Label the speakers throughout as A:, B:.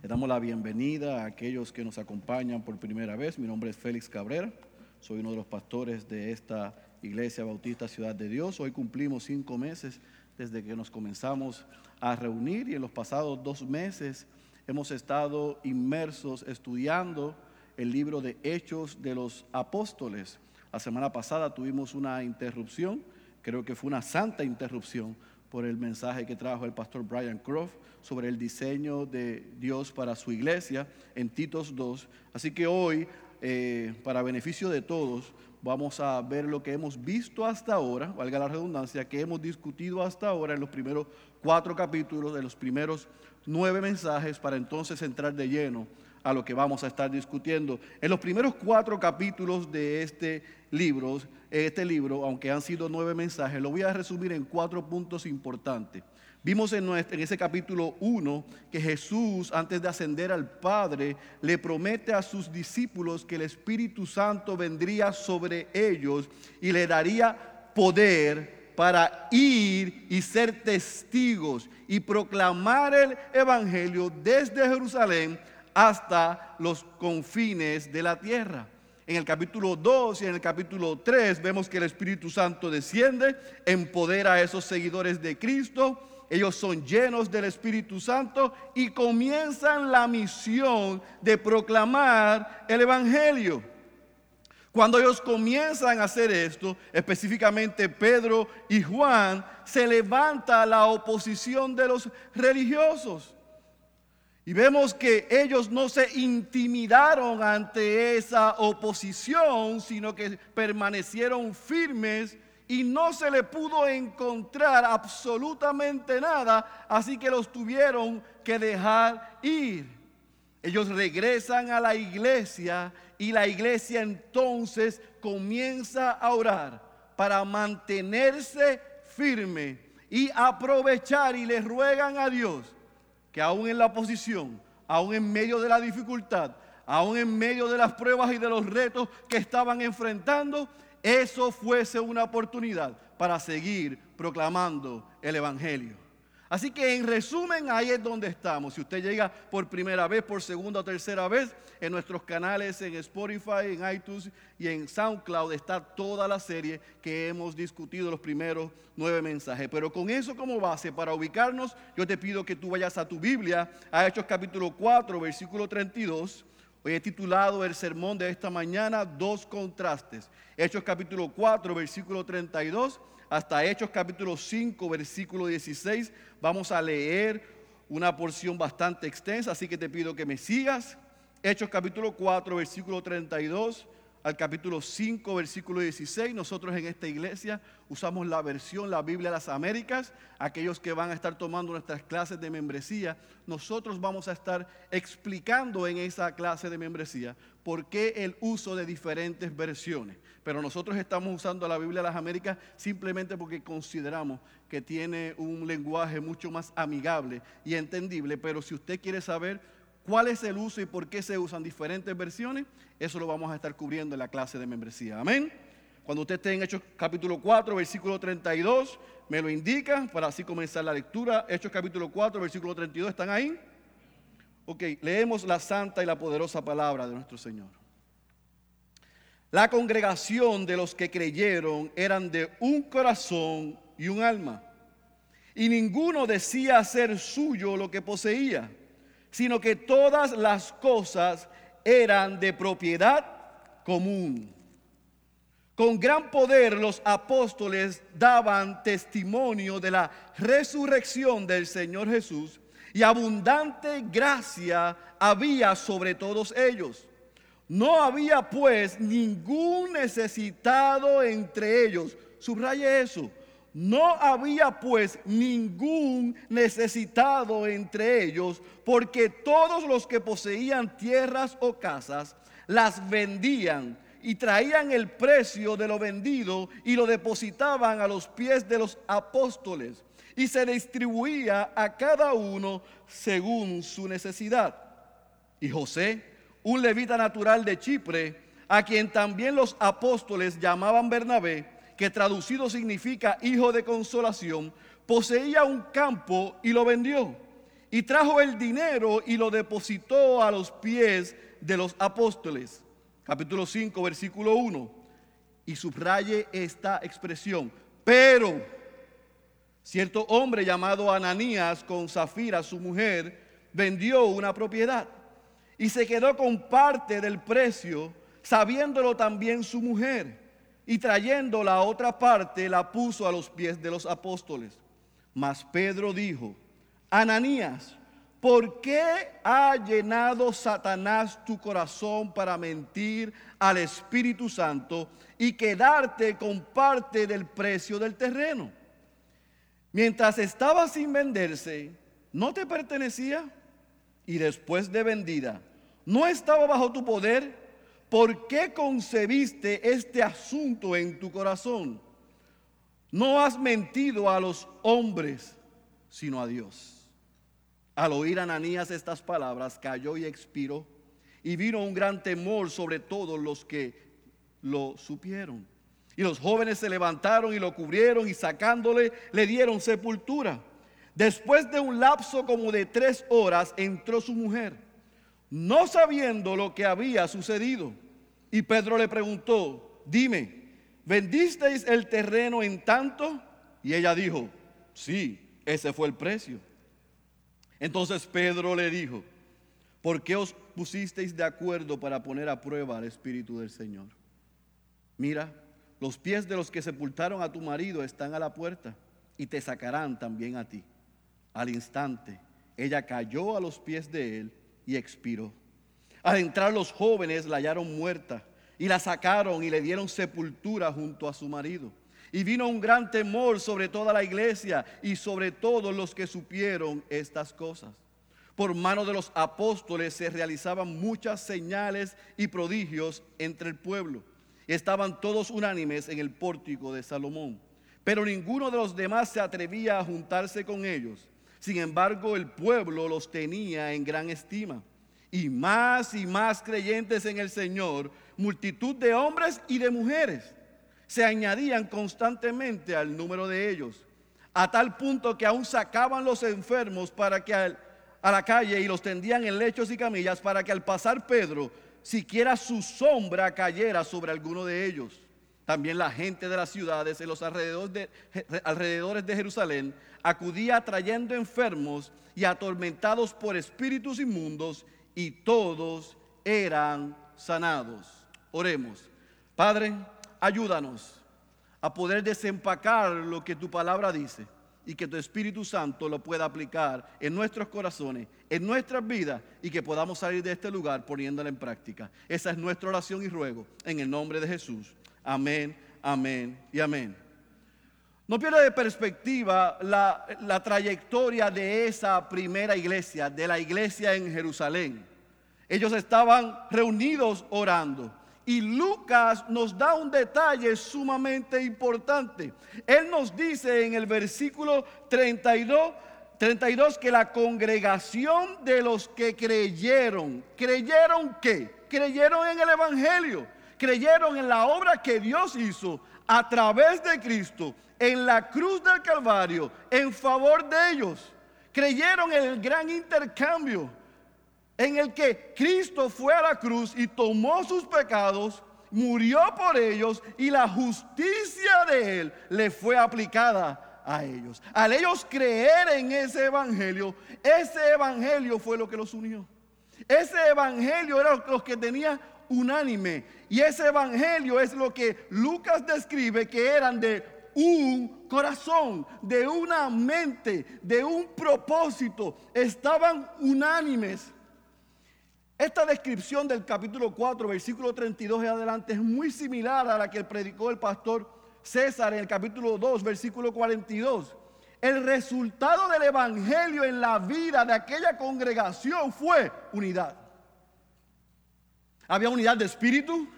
A: Le damos la bienvenida a aquellos que nos acompañan por primera vez. Mi nombre es Félix Cabrera, soy uno de los pastores de esta Iglesia Bautista Ciudad de Dios. Hoy cumplimos cinco meses desde que nos comenzamos a reunir y en los pasados dos meses hemos estado inmersos estudiando el libro de Hechos de los Apóstoles. La semana pasada tuvimos una interrupción, creo que fue una santa interrupción por el mensaje que trajo el pastor Brian Croft sobre el diseño de Dios para su iglesia en Titos 2. Así que hoy, eh, para beneficio de todos, vamos a ver lo que hemos visto hasta ahora, valga la redundancia, que hemos discutido hasta ahora en los primeros cuatro capítulos, de los primeros nueve mensajes, para entonces entrar de lleno a lo que vamos a estar discutiendo. En los primeros cuatro capítulos de este libro, este libro, aunque han sido nueve mensajes, lo voy a resumir en cuatro puntos importantes. Vimos en, en ese capítulo 1 que Jesús, antes de ascender al Padre, le promete a sus discípulos que el Espíritu Santo vendría sobre ellos y le daría poder para ir y ser testigos y proclamar el Evangelio desde Jerusalén hasta los confines de la tierra. En el capítulo 2 y en el capítulo 3 vemos que el Espíritu Santo desciende, empodera a esos seguidores de Cristo ellos son llenos del Espíritu Santo y comienzan la misión de proclamar el Evangelio. Cuando ellos comienzan a hacer esto, específicamente Pedro y Juan, se levanta la oposición de los religiosos. Y vemos que ellos no se intimidaron ante esa oposición, sino que permanecieron firmes y no se le pudo encontrar absolutamente nada, así que los tuvieron que dejar ir. Ellos regresan a la iglesia y la iglesia entonces comienza a orar para mantenerse firme y aprovechar y le ruegan a Dios que aún en la posición, aún en medio de la dificultad, aún en medio de las pruebas y de los retos que estaban enfrentando, eso fuese una oportunidad para seguir proclamando el Evangelio. Así que en resumen, ahí es donde estamos. Si usted llega por primera vez, por segunda o tercera vez, en nuestros canales en Spotify, en iTunes y en SoundCloud está toda la serie que hemos discutido los primeros nueve mensajes. Pero con eso como base, para ubicarnos, yo te pido que tú vayas a tu Biblia, a Hechos capítulo 4, versículo 32. Hoy he titulado el sermón de esta mañana Dos contrastes. Hechos capítulo 4, versículo 32, hasta Hechos capítulo 5, versículo 16. Vamos a leer una porción bastante extensa, así que te pido que me sigas. Hechos capítulo 4, versículo 32 al capítulo 5, versículo 16. Nosotros en esta iglesia usamos la versión, la Biblia de las Américas. Aquellos que van a estar tomando nuestras clases de membresía, nosotros vamos a estar explicando en esa clase de membresía por qué el uso de diferentes versiones. Pero nosotros estamos usando la Biblia de las Américas simplemente porque consideramos que tiene un lenguaje mucho más amigable y entendible. Pero si usted quiere saber cuál es el uso y por qué se usan diferentes versiones, eso lo vamos a estar cubriendo en la clase de membresía. Amén. Cuando usted esté en Hechos capítulo 4, versículo 32, me lo indica para así comenzar la lectura. Hechos capítulo 4, versículo 32, ¿están ahí? Ok, leemos la santa y la poderosa palabra de nuestro Señor. La congregación de los que creyeron eran de un corazón y un alma. Y ninguno decía ser suyo lo que poseía sino que todas las cosas eran de propiedad común. Con gran poder los apóstoles daban testimonio de la resurrección del Señor Jesús y abundante gracia había sobre todos ellos. No había pues ningún necesitado entre ellos. Subraye eso. No había pues ningún necesitado entre ellos, porque todos los que poseían tierras o casas las vendían y traían el precio de lo vendido y lo depositaban a los pies de los apóstoles y se distribuía a cada uno según su necesidad. Y José, un levita natural de Chipre, a quien también los apóstoles llamaban Bernabé, que traducido significa hijo de consolación, poseía un campo y lo vendió. y trajo el dinero y lo depositó a los pies de los apóstoles. Capítulo 5, versículo 1. Y subraye esta expresión. Pero cierto hombre llamado Ananías con Zafira, su mujer, vendió una propiedad y se quedó con parte del precio, sabiéndolo también su mujer. Y trayendo la otra parte, la puso a los pies de los apóstoles. Mas Pedro dijo, Ananías, ¿por qué ha llenado Satanás tu corazón para mentir al Espíritu Santo y quedarte con parte del precio del terreno? Mientras estaba sin venderse, ¿no te pertenecía? Y después de vendida, ¿no estaba bajo tu poder? ¿Por qué concebiste este asunto en tu corazón? No has mentido a los hombres, sino a Dios. Al oír Ananías estas palabras, cayó y expiró. Y vino un gran temor sobre todos los que lo supieron. Y los jóvenes se levantaron y lo cubrieron y sacándole le dieron sepultura. Después de un lapso como de tres horas entró su mujer, no sabiendo lo que había sucedido. Y Pedro le preguntó, dime, ¿vendisteis el terreno en tanto? Y ella dijo, sí, ese fue el precio. Entonces Pedro le dijo, ¿por qué os pusisteis de acuerdo para poner a prueba al Espíritu del Señor? Mira, los pies de los que sepultaron a tu marido están a la puerta y te sacarán también a ti. Al instante, ella cayó a los pies de él y expiró. Al entrar los jóvenes la hallaron muerta y la sacaron y le dieron sepultura junto a su marido. Y vino un gran temor sobre toda la iglesia y sobre todos los que supieron estas cosas. Por mano de los apóstoles se realizaban muchas señales y prodigios entre el pueblo. estaban todos unánimes en el pórtico de Salomón. Pero ninguno de los demás se atrevía a juntarse con ellos. Sin embargo, el pueblo los tenía en gran estima. Y más y más creyentes en el Señor, multitud de hombres y de mujeres se añadían constantemente al número de ellos, a tal punto que aún sacaban los enfermos para que a la calle y los tendían en lechos y camillas para que al pasar Pedro, siquiera su sombra cayera sobre alguno de ellos. También la gente de las ciudades en los alrededores de, Jerusalén acudía trayendo enfermos y atormentados por espíritus inmundos y todos eran sanados. Oremos. Padre, ayúdanos a poder desempacar lo que tu palabra dice y que tu Espíritu Santo lo pueda aplicar en nuestros corazones, en nuestras vidas y que podamos salir de este lugar poniéndola en práctica. Esa es nuestra oración y ruego en el nombre de Jesús. Amén, amén y amén. No pierda de perspectiva la, la trayectoria de esa primera iglesia, de la iglesia en Jerusalén. Ellos estaban reunidos orando. Y Lucas nos da un detalle sumamente importante. Él nos dice en el versículo 32, 32 que la congregación de los que creyeron, ¿creyeron qué? Creyeron en el Evangelio, creyeron en la obra que Dios hizo a través de Cristo en la cruz del Calvario en favor de ellos. Creyeron en el gran intercambio en el que Cristo fue a la cruz y tomó sus pecados, murió por ellos y la justicia de Él le fue aplicada a ellos. Al ellos creer en ese evangelio, ese evangelio fue lo que los unió. Ese evangelio era lo que tenía unánime. Y ese evangelio es lo que Lucas describe que eran de un corazón, de una mente, de un propósito. Estaban unánimes. Esta descripción del capítulo 4, versículo 32 en adelante es muy similar a la que predicó el pastor César en el capítulo 2, versículo 42. El resultado del Evangelio en la vida de aquella congregación fue unidad. Había unidad de espíritu.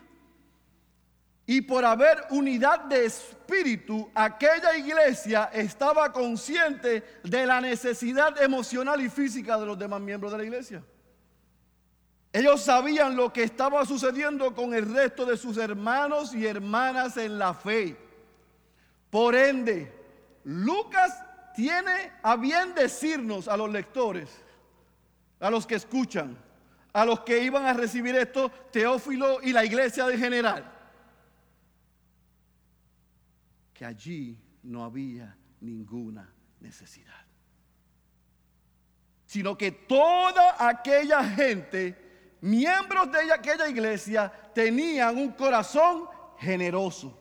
A: Y por haber unidad de espíritu, aquella iglesia estaba consciente de la necesidad emocional y física de los demás miembros de la iglesia. Ellos sabían lo que estaba sucediendo con el resto de sus hermanos y hermanas en la fe. Por ende, Lucas tiene a bien decirnos a los lectores, a los que escuchan, a los que iban a recibir esto, Teófilo y la iglesia de general, que allí no había ninguna necesidad, sino que toda aquella gente, miembros de aquella iglesia, tenían un corazón generoso,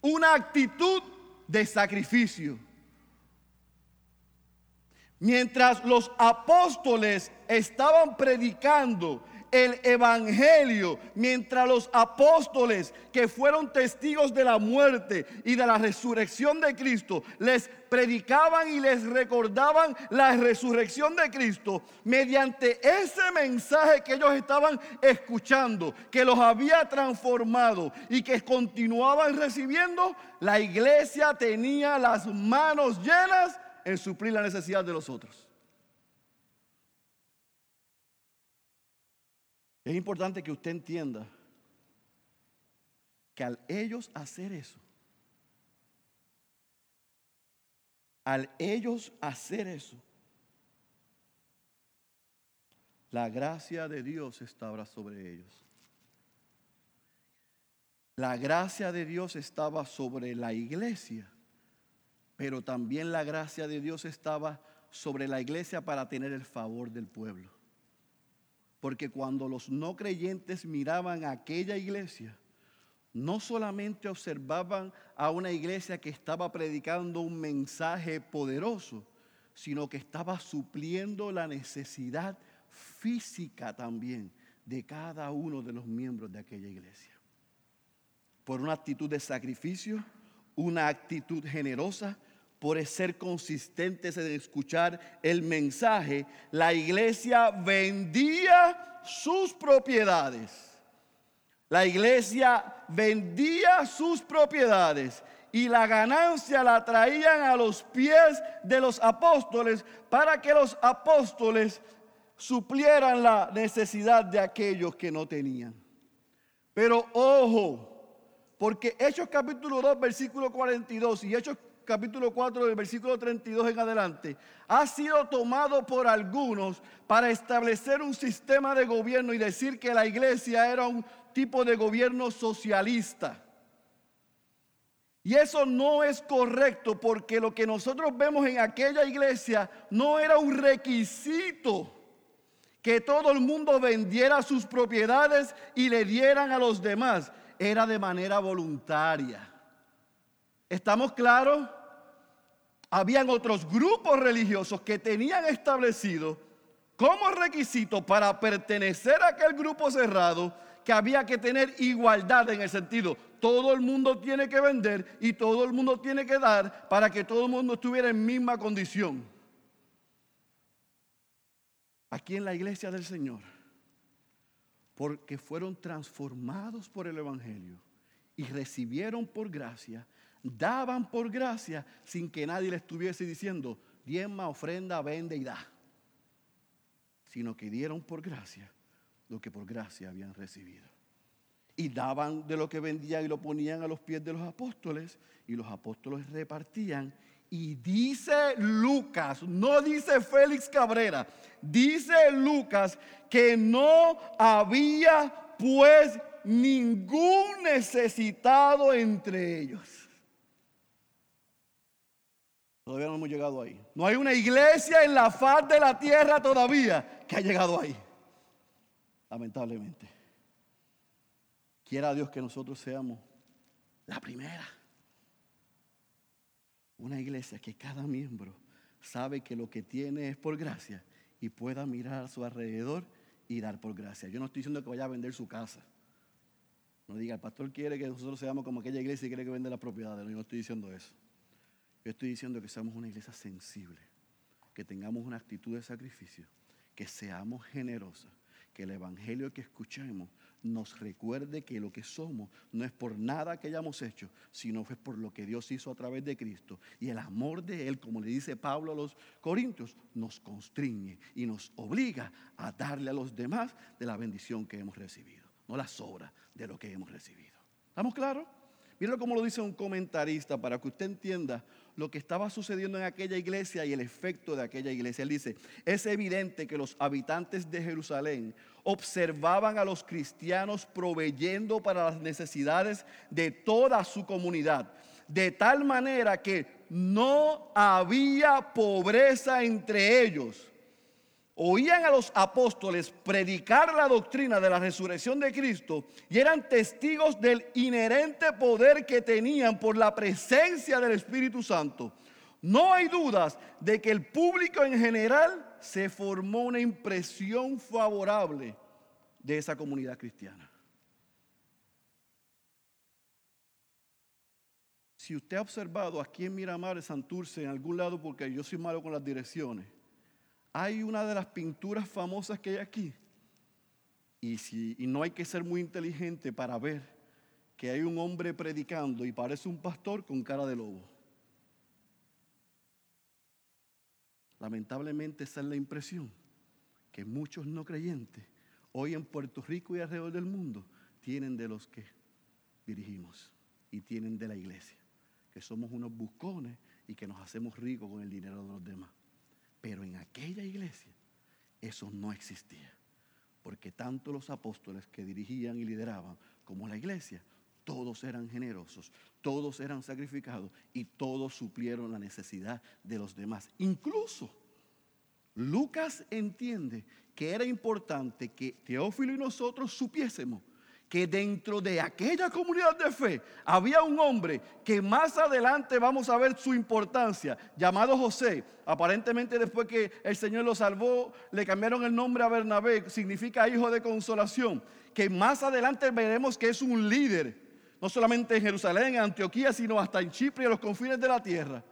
A: una actitud de sacrificio. Mientras los apóstoles estaban predicando el Evangelio, mientras los apóstoles que fueron testigos de la muerte y de la resurrección de Cristo, les predicaban y les recordaban la resurrección de Cristo, mediante ese mensaje que ellos estaban escuchando, que los había transformado y que continuaban recibiendo, la iglesia tenía las manos llenas en suplir la necesidad de los otros. Es importante que usted entienda que al ellos hacer eso, al ellos hacer eso, la gracia de Dios estaba sobre ellos. La gracia de Dios estaba sobre la iglesia, pero también la gracia de Dios estaba sobre la iglesia para tener el favor del pueblo. Porque cuando los no creyentes miraban a aquella iglesia, no solamente observaban a una iglesia que estaba predicando un mensaje poderoso, sino que estaba supliendo la necesidad física también de cada uno de los miembros de aquella iglesia. Por una actitud de sacrificio, una actitud generosa, por ser consistentes en escuchar el mensaje, la iglesia vendía sus propiedades. La iglesia vendía sus propiedades y la ganancia la traían a los pies de los apóstoles para que los apóstoles suplieran la necesidad de aquellos que no tenían. Pero ojo, porque Hechos capítulo 2, versículo 42 y Hechos capítulo 4 del versículo 32 en adelante, ha sido tomado por algunos para establecer un sistema de gobierno y decir que la iglesia era un tipo de gobierno socialista. Y eso no es correcto porque lo que nosotros vemos en aquella iglesia no era un requisito que todo el mundo vendiera sus propiedades y le dieran a los demás. Era de manera voluntaria. ¿Estamos claros? Habían otros grupos religiosos que tenían establecido como requisito para pertenecer a aquel grupo cerrado que había que tener igualdad en el sentido, todo el mundo tiene que vender y todo el mundo tiene que dar para que todo el mundo estuviera en misma condición. Aquí en la iglesia del Señor, porque fueron transformados por el Evangelio y recibieron por gracia daban por gracia sin que nadie le estuviese diciendo, diezma, ofrenda, vende y da. Sino que dieron por gracia lo que por gracia habían recibido. Y daban de lo que vendían y lo ponían a los pies de los apóstoles y los apóstoles repartían. Y dice Lucas, no dice Félix Cabrera, dice Lucas que no había pues ningún necesitado entre ellos. Todavía no hemos llegado ahí. No hay una iglesia en la faz de la tierra todavía que ha llegado ahí. Lamentablemente. Quiera Dios que nosotros seamos la primera. Una iglesia que cada miembro sabe que lo que tiene es por gracia y pueda mirar a su alrededor y dar por gracia. Yo no estoy diciendo que vaya a vender su casa. No diga, el pastor quiere que nosotros seamos como aquella iglesia y quiere que venda las propiedades. yo no estoy diciendo eso. Yo estoy diciendo que seamos una iglesia sensible, que tengamos una actitud de sacrificio, que seamos generosos, que el Evangelio que escuchemos nos recuerde que lo que somos no es por nada que hayamos hecho, sino es por lo que Dios hizo a través de Cristo. Y el amor de Él, como le dice Pablo a los Corintios, nos constriñe y nos obliga a darle a los demás de la bendición que hemos recibido, no la sobra de lo que hemos recibido. ¿Estamos claros? Míralo como lo dice un comentarista para que usted entienda lo que estaba sucediendo en aquella iglesia y el efecto de aquella iglesia. Él dice, es evidente que los habitantes de Jerusalén observaban a los cristianos proveyendo para las necesidades de toda su comunidad, de tal manera que no había pobreza entre ellos oían a los apóstoles predicar la doctrina de la resurrección de Cristo y eran testigos del inherente poder que tenían por la presencia del Espíritu Santo, no hay dudas de que el público en general se formó una impresión favorable de esa comunidad cristiana. Si usted ha observado aquí en Miramar, en Santurce, en algún lado, porque yo soy malo con las direcciones, hay una de las pinturas famosas que hay aquí. Y, y no hay que ser muy inteligente para ver que hay un hombre predicando y parece un pastor con cara de lobo. Lamentablemente esa es la impresión que muchos no creyentes hoy en Puerto Rico y alrededor del mundo tienen de los que dirigimos y tienen de la iglesia, que somos unos buscones y que nos hacemos ricos con el dinero de los demás. Pero en aquella iglesia eso no existía. Porque tanto los apóstoles que dirigían y lideraban como la iglesia, todos eran generosos, todos eran sacrificados y todos suplieron la necesidad de los demás. Incluso Lucas entiende que era importante que Teófilo y nosotros supiésemos que dentro de aquella comunidad de fe había un hombre que más adelante vamos a ver su importancia, llamado José. Aparentemente después que el Señor lo salvó, le cambiaron el nombre a Bernabé, significa hijo de consolación, que más adelante veremos que es un líder, no solamente en Jerusalén, en Antioquía, sino hasta en Chipre y en los confines de la tierra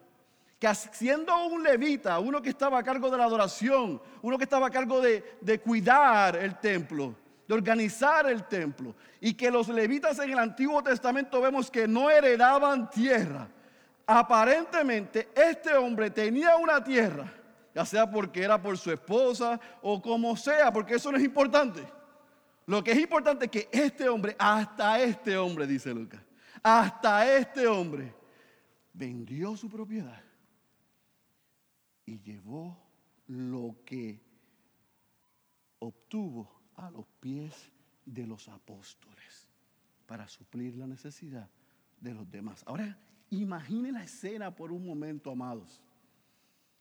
A: que siendo un levita, uno que estaba a cargo de la adoración, uno que estaba a cargo de, de cuidar el templo, de organizar el templo. Y que los levitas en el Antiguo Testamento vemos que no heredaban tierra. Aparentemente este hombre tenía una tierra, ya sea porque era por su esposa o como sea, porque eso no es importante. Lo que es importante es que este hombre, hasta este hombre, dice Lucas, hasta este hombre, vendió su propiedad y llevó lo que obtuvo a los pies de los apóstoles para suplir la necesidad de los demás. Ahora, imagine la escena por un momento, amados.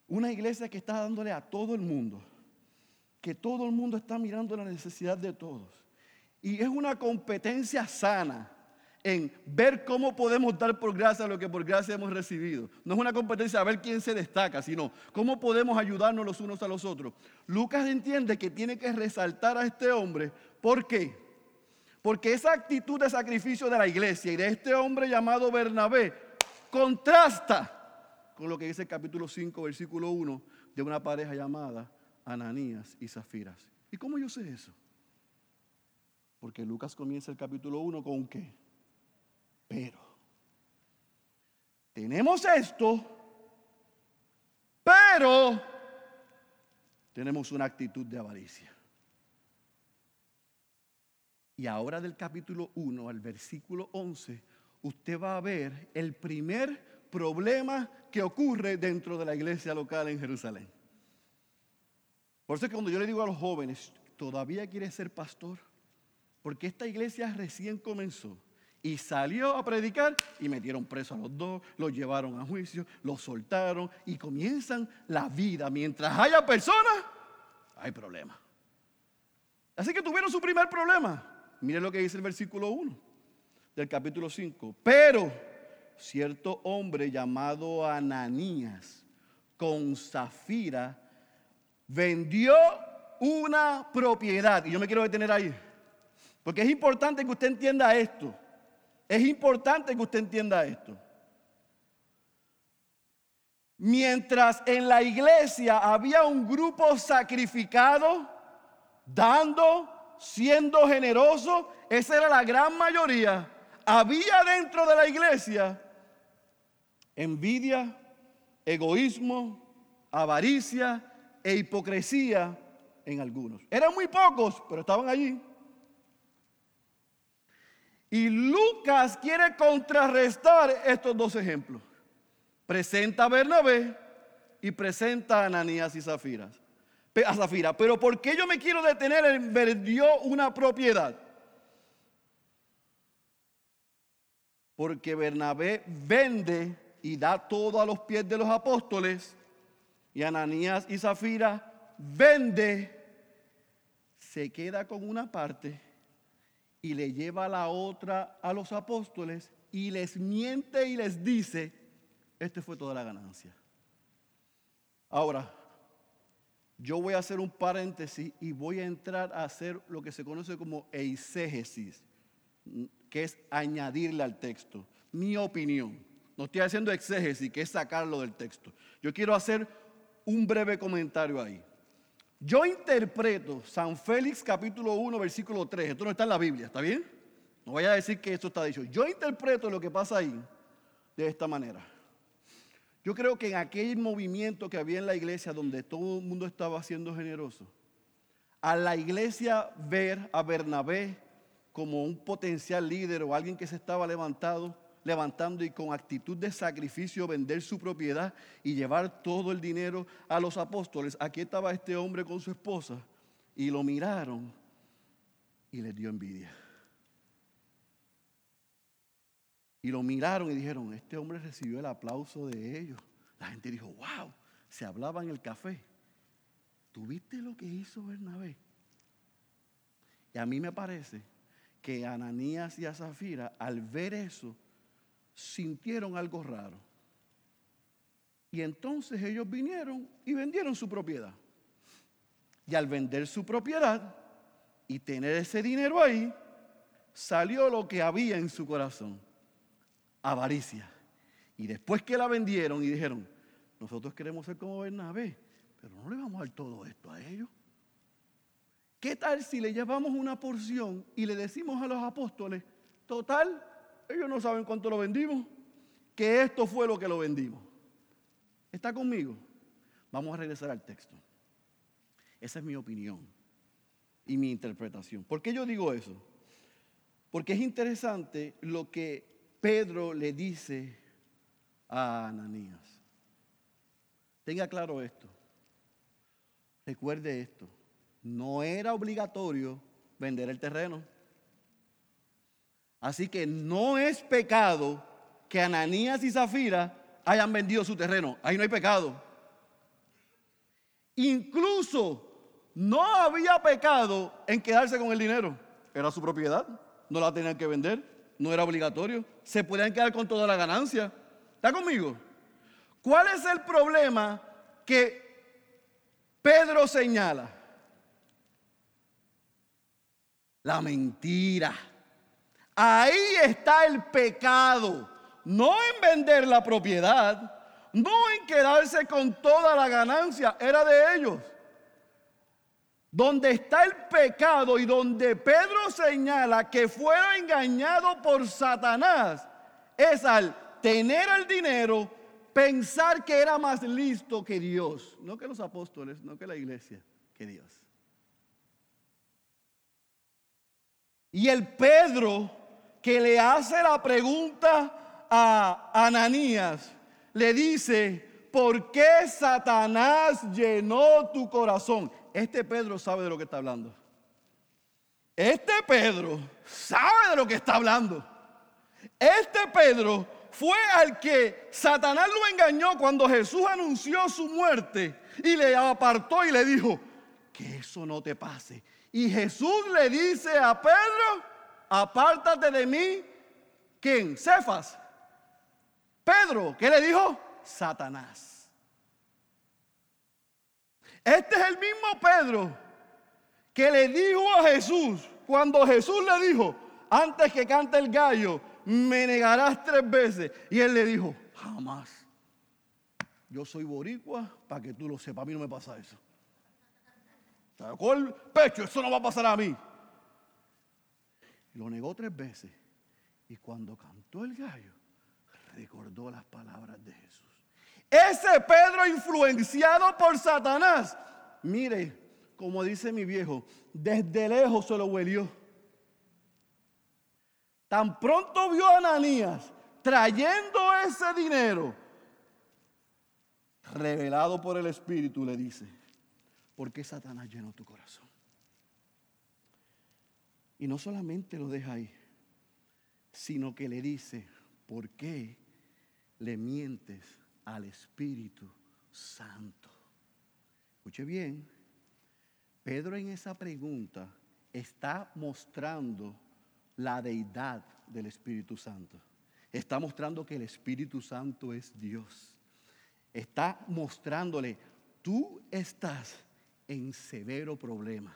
A: Una iglesia que está dándole a todo el mundo, que todo el mundo está mirando la necesidad de todos. Y es una competencia sana en ver cómo podemos dar por gracia lo que por gracia hemos recibido. No es una competencia a ver quién se destaca, sino cómo podemos ayudarnos los unos a los otros. Lucas entiende que tiene que resaltar a este hombre. ¿Por qué? Porque esa actitud de sacrificio de la iglesia y de este hombre llamado Bernabé contrasta con lo que dice el capítulo 5, versículo 1 de una pareja llamada Ananías y Zafiras. ¿Y cómo yo sé eso? Porque Lucas comienza el capítulo 1 con qué? Pero tenemos esto, pero tenemos una actitud de avaricia. Y ahora del capítulo 1 al versículo 11, usted va a ver el primer problema que ocurre dentro de la iglesia local en Jerusalén. Por eso es que cuando yo le digo a los jóvenes, ¿todavía quiere ser pastor? Porque esta iglesia recién comenzó. Y salió a predicar y metieron preso a los dos, los llevaron a juicio, los soltaron y comienzan la vida. Mientras haya personas, hay problemas. Así que tuvieron su primer problema. Miren lo que dice el versículo 1 del capítulo 5. Pero cierto hombre llamado Ananías con Zafira vendió una propiedad. Y yo me quiero detener ahí. Porque es importante que usted entienda esto. Es importante que usted entienda esto. Mientras en la iglesia había un grupo sacrificado, dando, siendo generoso, esa era la gran mayoría. Había dentro de la iglesia envidia, egoísmo, avaricia e hipocresía en algunos. Eran muy pocos, pero estaban allí. Y Lucas quiere contrarrestar estos dos ejemplos. presenta a Bernabé y presenta a Ananías y Zafira. A Zafira. Pero ¿por qué yo me quiero detener en vendió una propiedad? Porque Bernabé vende y da todo a los pies de los apóstoles y Ananías y Zafira vende, se queda con una parte y le lleva la otra a los apóstoles y les miente y les dice, este fue toda la ganancia. Ahora, yo voy a hacer un paréntesis y voy a entrar a hacer lo que se conoce como eisegesis, que es añadirle al texto mi opinión. No estoy haciendo exégesis, que es sacarlo del texto. Yo quiero hacer un breve comentario ahí. Yo interpreto San Félix capítulo 1, versículo 3. Esto no está en la Biblia, ¿está bien? No voy a decir que esto está dicho. Yo interpreto lo que pasa ahí de esta manera. Yo creo que en aquel movimiento que había en la iglesia donde todo el mundo estaba siendo generoso, a la iglesia ver a Bernabé como un potencial líder o alguien que se estaba levantado, levantando y con actitud de sacrificio vender su propiedad y llevar todo el dinero a los apóstoles. Aquí estaba este hombre con su esposa y lo miraron y les dio envidia. Y lo miraron y dijeron, este hombre recibió el aplauso de ellos. La gente dijo, wow, se hablaba en el café. ¿Tuviste lo que hizo Bernabé? Y a mí me parece que Ananías y a Zafira, al ver eso, sintieron algo raro. Y entonces ellos vinieron y vendieron su propiedad. Y al vender su propiedad y tener ese dinero ahí, salió lo que había en su corazón, avaricia. Y después que la vendieron y dijeron, nosotros queremos ser como Bernabé, pero no le vamos a dar todo esto a ellos. ¿Qué tal si le llevamos una porción y le decimos a los apóstoles, total, ellos no saben cuánto lo vendimos, que esto fue lo que lo vendimos. ¿Está conmigo? Vamos a regresar al texto. Esa es mi opinión y mi interpretación. ¿Por qué yo digo eso? Porque es interesante lo que Pedro le dice a Ananías. Tenga claro esto. Recuerde esto. No era obligatorio vender el terreno. Así que no es pecado que Ananías y Zafira hayan vendido su terreno. Ahí no hay pecado. Incluso no había pecado en quedarse con el dinero. Era su propiedad. No la tenían que vender. No era obligatorio. Se podían quedar con toda la ganancia. ¿Está conmigo? ¿Cuál es el problema que Pedro señala? La mentira. Ahí está el pecado. No en vender la propiedad, no en quedarse con toda la ganancia, era de ellos. Donde está el pecado y donde Pedro señala que fuera engañado por Satanás, es al tener el dinero, pensar que era más listo que Dios, no que los apóstoles, no que la iglesia, que Dios. Y el Pedro que le hace la pregunta a Ananías, le dice, ¿por qué Satanás llenó tu corazón? Este Pedro sabe de lo que está hablando. Este Pedro sabe de lo que está hablando. Este Pedro fue al que Satanás lo engañó cuando Jesús anunció su muerte y le apartó y le dijo, que eso no te pase. Y Jesús le dice a Pedro, apártate de mí. ¿Quién? Cefas. Pedro, ¿qué le dijo? Satanás. Este es el mismo Pedro que le dijo a Jesús, cuando Jesús le dijo, antes que cante el gallo, me negarás tres veces. Y él le dijo, jamás. Yo soy boricua para que tú lo sepas. A mí no me pasa eso. Sacó el pecho, eso no va a pasar a mí. Lo negó tres veces. Y cuando cantó el gallo, recordó las palabras de Jesús. Ese Pedro influenciado por Satanás, mire, como dice mi viejo, desde lejos se lo huelió. Tan pronto vio a Ananías trayendo ese dinero revelado por el Espíritu, le dice, ¿por qué Satanás llenó tu corazón? Y no solamente lo deja ahí, sino que le dice, ¿por qué le mientes al Espíritu Santo? Escuche bien, Pedro en esa pregunta está mostrando la deidad del Espíritu Santo. Está mostrando que el Espíritu Santo es Dios. Está mostrándole, tú estás en severo problema.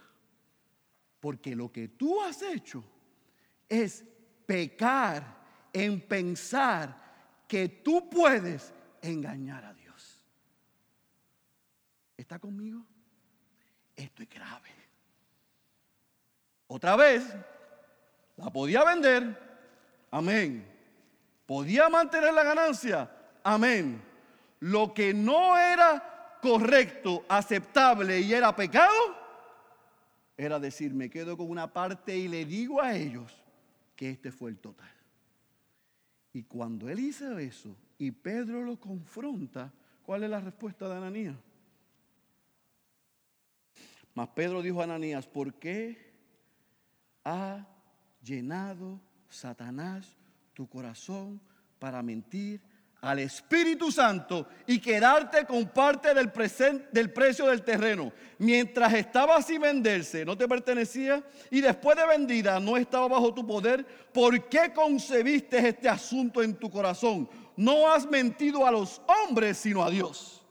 A: Porque lo que tú has hecho es pecar en pensar que tú puedes engañar a Dios. ¿Está conmigo? Esto es grave. Otra vez, la podía vender, amén. Podía mantener la ganancia, amén. Lo que no era correcto, aceptable y era pecado, era decir, me quedo con una parte y le digo a ellos que este fue el total. Y cuando él hizo eso y Pedro lo confronta, ¿cuál es la respuesta de Ananías? Mas Pedro dijo a Ananías, ¿por qué ha llenado Satanás tu corazón para mentir al Espíritu Santo y quedarte con parte del, precio del terreno. Mientras estaba sin venderse, no te pertenecía y después de vendida no estaba bajo tu poder. ¿Por qué concebiste este asunto en tu corazón? No has mentido a los hombres, sino a Dios.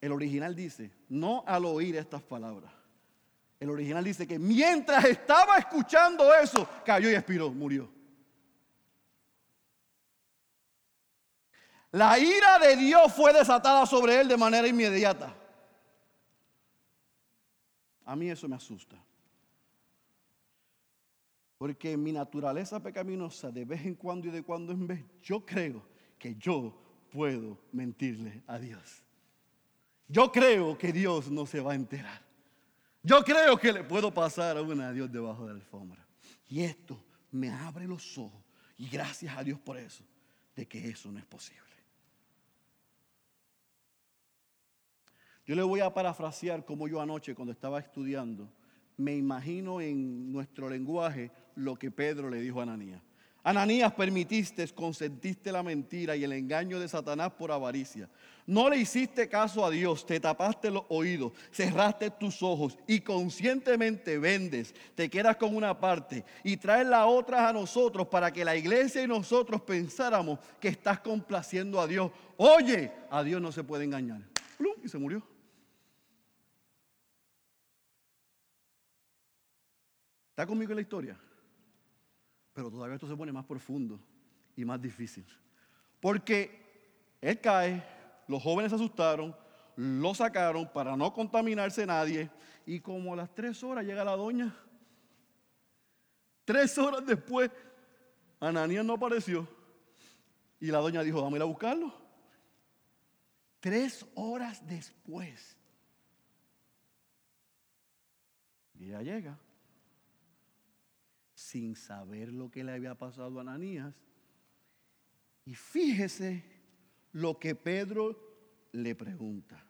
A: El original dice, no al oír estas palabras. El original dice que mientras estaba escuchando eso, cayó y expiró, murió. La ira de Dios fue desatada sobre él de manera inmediata. A mí eso me asusta. Porque mi naturaleza pecaminosa, de vez en cuando y de cuando en vez, yo creo que yo puedo mentirle a Dios. Yo creo que Dios no se va a enterar. Yo creo que le puedo pasar a una a Dios debajo de la alfombra. Y esto me abre los ojos. Y gracias a Dios por eso, de que eso no es posible. Yo le voy a parafrasear como yo anoche cuando estaba estudiando, me imagino en nuestro lenguaje lo que Pedro le dijo a Ananías. Ananías, permitiste, consentiste la mentira y el engaño de Satanás por avaricia. No le hiciste caso a Dios, te tapaste los oídos, cerraste tus ojos y conscientemente vendes, te quedas con una parte y traes la otra a nosotros para que la iglesia y nosotros pensáramos que estás complaciendo a Dios. Oye, a Dios no se puede engañar. Y se murió. ¿Está conmigo en la historia? Pero todavía esto se pone más profundo y más difícil. Porque él cae, los jóvenes se asustaron, lo sacaron para no contaminarse nadie. Y como a las tres horas llega la doña, tres horas después, Ananías no apareció. Y la doña dijo, ir a buscarlo. Tres horas después. Y ella llega sin saber lo que le había pasado a Ananías. Y fíjese lo que Pedro le pregunta.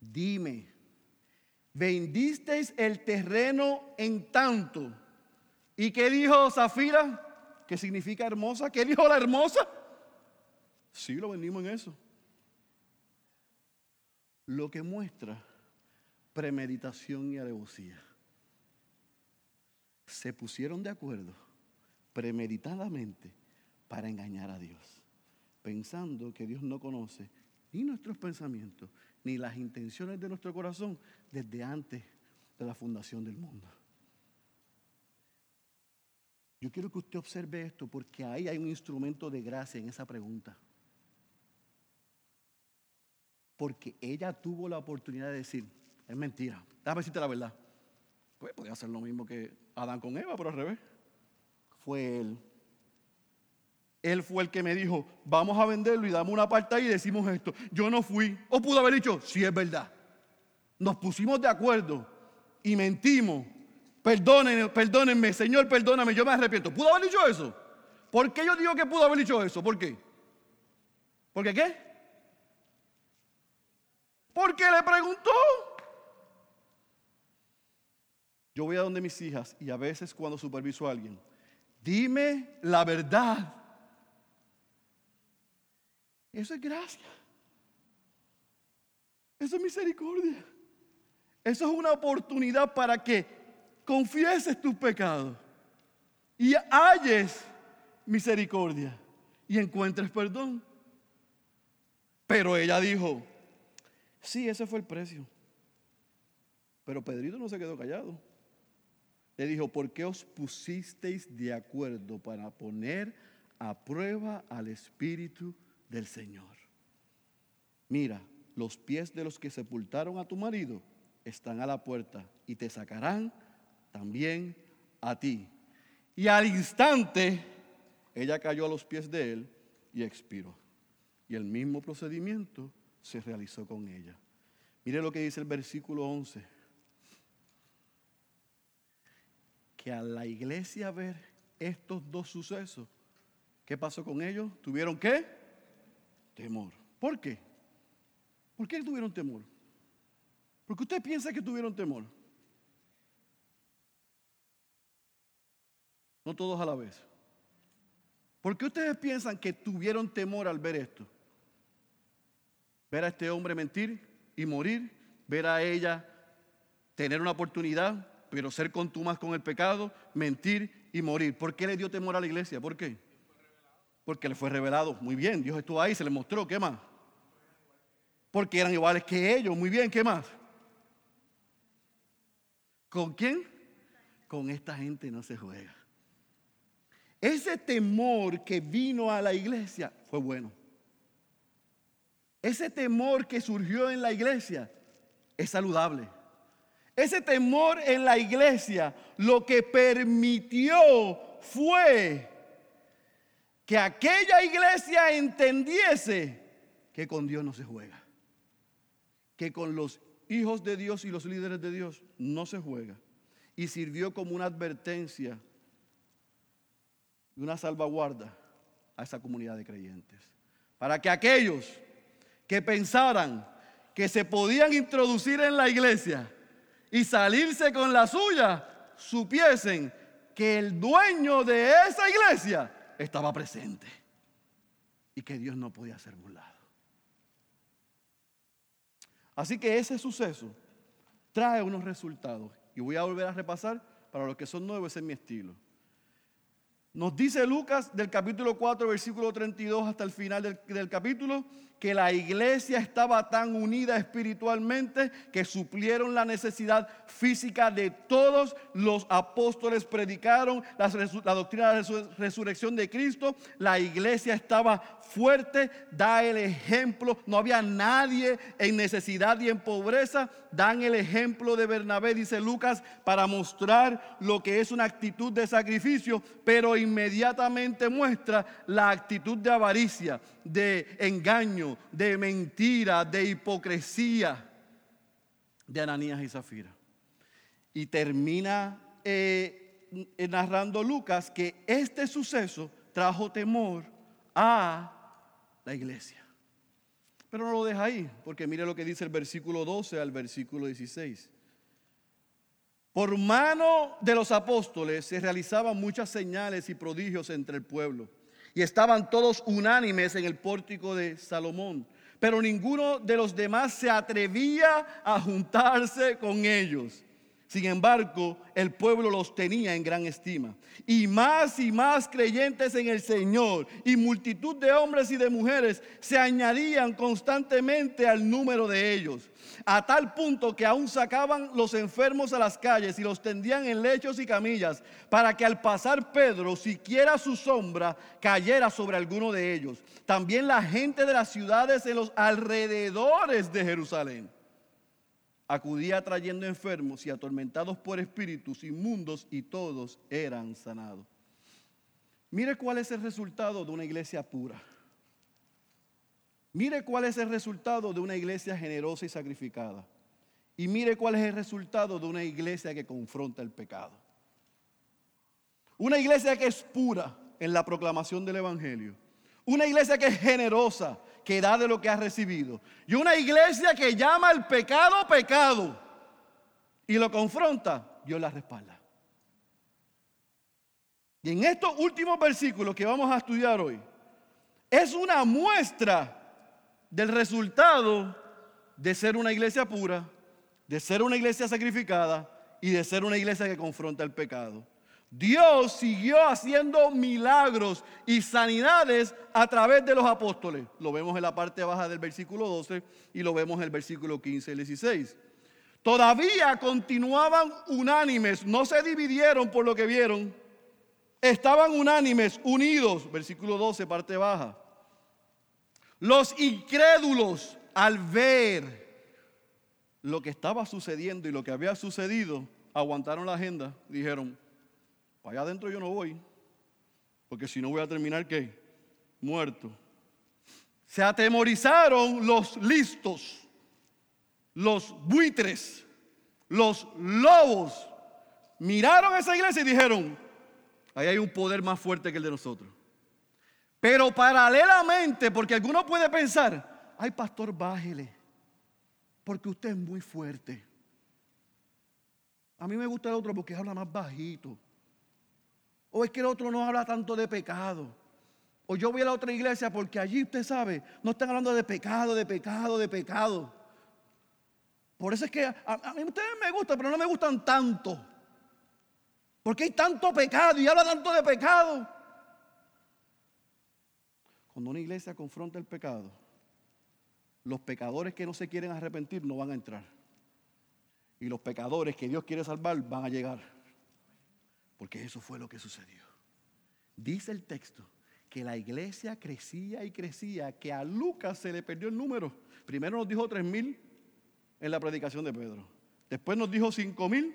A: Dime, ¿vendisteis el terreno en tanto? ¿Y qué dijo Zafira? ¿Qué significa hermosa? ¿Qué dijo la hermosa? Sí, lo vendimos en eso. Lo que muestra premeditación y alevosía se pusieron de acuerdo premeditadamente para engañar a Dios, pensando que Dios no conoce ni nuestros pensamientos, ni las intenciones de nuestro corazón desde antes de la fundación del mundo. Yo quiero que usted observe esto porque ahí hay un instrumento de gracia en esa pregunta. Porque ella tuvo la oportunidad de decir, es mentira, déjame decirte la verdad. Pues podía hacer lo mismo que Adán con Eva, pero al revés. Fue él. Él fue el que me dijo, vamos a venderlo y damos una parte ahí y decimos esto. Yo no fui. O pudo haber dicho, sí es verdad. Nos pusimos de acuerdo y mentimos. Perdónenme, perdónenme, Señor, perdóname, yo me arrepiento. ¿Pudo haber dicho eso? ¿Por qué yo digo que pudo haber dicho eso? ¿Por qué? ¿Por qué qué? Porque le preguntó. Yo voy a donde mis hijas y a veces cuando superviso a alguien, dime la verdad. Eso es gracia. Eso es misericordia. Eso es una oportunidad para que confieses tus pecados y halles misericordia y encuentres perdón. Pero ella dijo, sí, ese fue el precio. Pero Pedrito no se quedó callado. Le dijo, ¿por qué os pusisteis de acuerdo para poner a prueba al Espíritu del Señor? Mira, los pies de los que sepultaron a tu marido están a la puerta y te sacarán también a ti. Y al instante ella cayó a los pies de él y expiró. Y el mismo procedimiento se realizó con ella. Mire lo que dice el versículo 11. Que a la iglesia ver estos dos sucesos, ¿qué pasó con ellos? ¿Tuvieron qué? Temor. ¿Por qué? ¿Por qué tuvieron temor? Porque usted piensa que tuvieron temor. No todos a la vez. ¿Por qué ustedes piensan que tuvieron temor al ver esto? Ver a este hombre mentir y morir, ver a ella tener una oportunidad, pero ser contumas con el pecado, mentir y morir. ¿Por qué le dio temor a la iglesia? ¿Por qué? Porque le fue revelado. Muy bien, Dios estuvo ahí, se le mostró. ¿Qué más? porque eran iguales que ellos. Muy bien, ¿qué más? ¿Con quién? Con esta gente no se juega. Ese temor que vino a la iglesia fue bueno. Ese temor que surgió en la iglesia es saludable. Ese temor en la iglesia lo que permitió fue que aquella iglesia entendiese que con Dios no se juega que con los hijos de Dios y los líderes de Dios no se juega. Y sirvió como una advertencia y una salvaguarda a esa comunidad de creyentes. Para que aquellos que pensaran que se podían introducir en la iglesia y salirse con la suya, supiesen que el dueño de esa iglesia estaba presente y que Dios no podía ser burlado. Así que ese suceso trae unos resultados. Y voy a volver a repasar para los que son nuevos, ese es mi estilo. Nos dice Lucas del capítulo 4, versículo 32 hasta el final del, del capítulo, que la iglesia estaba tan unida espiritualmente que suplieron la necesidad física de todos. Los apóstoles, predicaron la, doctrina de la resurrección de Cristo, la iglesia estaba fuerte, da el ejemplo, no había nadie en necesidad y en pobreza, dan el ejemplo de Bernabé, dice Lucas, para mostrar lo que es una actitud de sacrificio, pero inmediatamente muestra la actitud de avaricia, de engaño, de mentira, de hipocresía de Ananías y Zafira. Y termina eh, narrando Lucas que este suceso trajo temor a la iglesia. Pero no lo deja ahí, porque mire lo que dice el versículo 12 al versículo 16. Por mano de los apóstoles se realizaban muchas señales y prodigios entre el pueblo y estaban todos unánimes en el pórtico de Salomón. Pero ninguno de los demás se atrevía a juntarse con ellos. Sin embargo, el pueblo los tenía en gran estima. Y más y más creyentes en el Señor y multitud de hombres y de mujeres se añadían constantemente al número de ellos a tal punto que aún sacaban los enfermos a las calles y los tendían en lechos y camillas, para que al pasar Pedro, siquiera su sombra cayera sobre alguno de ellos. También la gente de las ciudades en los alrededores de Jerusalén acudía trayendo enfermos y atormentados por espíritus inmundos y todos eran sanados. Mire cuál es el resultado de una iglesia pura. Mire cuál es el resultado de una iglesia generosa y sacrificada. Y mire cuál es el resultado de una iglesia que confronta el pecado. Una iglesia que es pura en la proclamación del Evangelio. Una iglesia que es generosa, que da de lo que ha recibido. Y una iglesia que llama el pecado pecado y lo confronta, Dios la respalda. Y en estos últimos versículos que vamos a estudiar hoy, es una muestra del resultado de ser una iglesia pura, de ser una iglesia sacrificada y de ser una iglesia que confronta el pecado. Dios siguió haciendo milagros y sanidades a través de los apóstoles. Lo vemos en la parte baja del versículo 12 y lo vemos en el versículo 15 y 16. Todavía continuaban unánimes, no se dividieron por lo que vieron. Estaban unánimes, unidos, versículo 12, parte baja. Los incrédulos al ver lo que estaba sucediendo y lo que había sucedido, aguantaron la agenda, dijeron, para allá adentro yo no voy, porque si no voy a terminar qué? Muerto. Se atemorizaron los listos, los buitres, los lobos. Miraron esa iglesia y dijeron, ahí hay un poder más fuerte que el de nosotros. Pero paralelamente, porque alguno puede pensar, ay pastor, bájele, porque usted es muy fuerte. A mí me gusta el otro porque habla más bajito. O es que el otro no habla tanto de pecado. O yo voy a la otra iglesia porque allí usted sabe, no están hablando de pecado, de pecado, de pecado. Por eso es que a, mí ustedes me gustan, pero no me gustan tanto. Porque hay tanto pecado y habla tanto de pecado. Cuando una iglesia confronta el pecado, los pecadores que no se quieren arrepentir no van a entrar. Y los pecadores que Dios quiere salvar van a llegar. Porque eso fue lo que sucedió. Dice el texto que la iglesia crecía y crecía, que a Lucas se le perdió el número. Primero nos dijo tres mil en la predicación de Pedro. Después nos dijo cinco mil.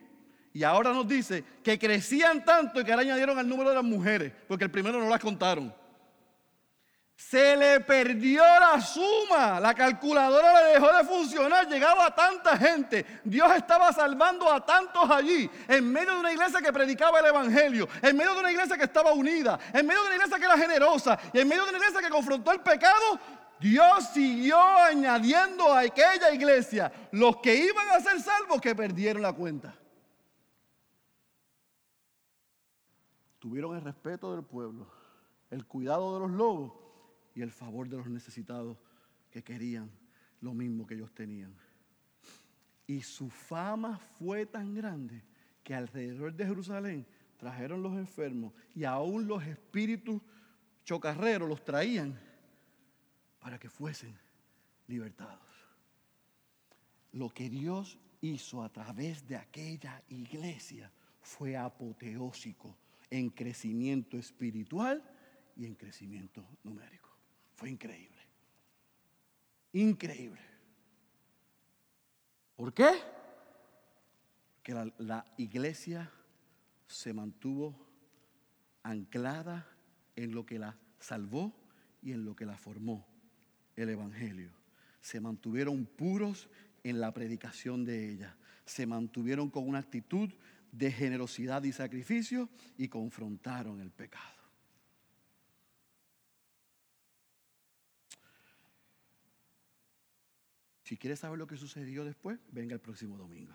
A: Y ahora nos dice que crecían tanto y que ahora añadieron al número de las mujeres, porque el primero no las contaron. Se le perdió la suma, la calculadora le dejó de funcionar, llegaba tanta gente, Dios estaba salvando a tantos allí, en medio de una iglesia que predicaba el Evangelio, en medio de una iglesia que estaba unida, en medio de una iglesia que era generosa y en medio de una iglesia que confrontó el pecado, Dios siguió añadiendo a aquella iglesia los que iban a ser salvos que perdieron la cuenta. Tuvieron el respeto del pueblo, el cuidado de los lobos y el favor de los necesitados que querían lo mismo que ellos tenían. Y su fama fue tan grande que alrededor de Jerusalén trajeron los enfermos y aún los espíritus chocarreros los traían para que fuesen libertados. Lo que Dios hizo a través de aquella iglesia fue apoteósico en crecimiento espiritual y en crecimiento numérico. Fue increíble. Increíble. ¿Por qué? Que la, la, iglesia se mantuvo anclada en lo que la salvó y en lo que la formó, el Evangelio. Se mantuvieron puros en la predicación de ella. Se mantuvieron con una actitud de generosidad y sacrificio y confrontaron el pecado. Si quieres saber lo que sucedió después, venga el próximo domingo.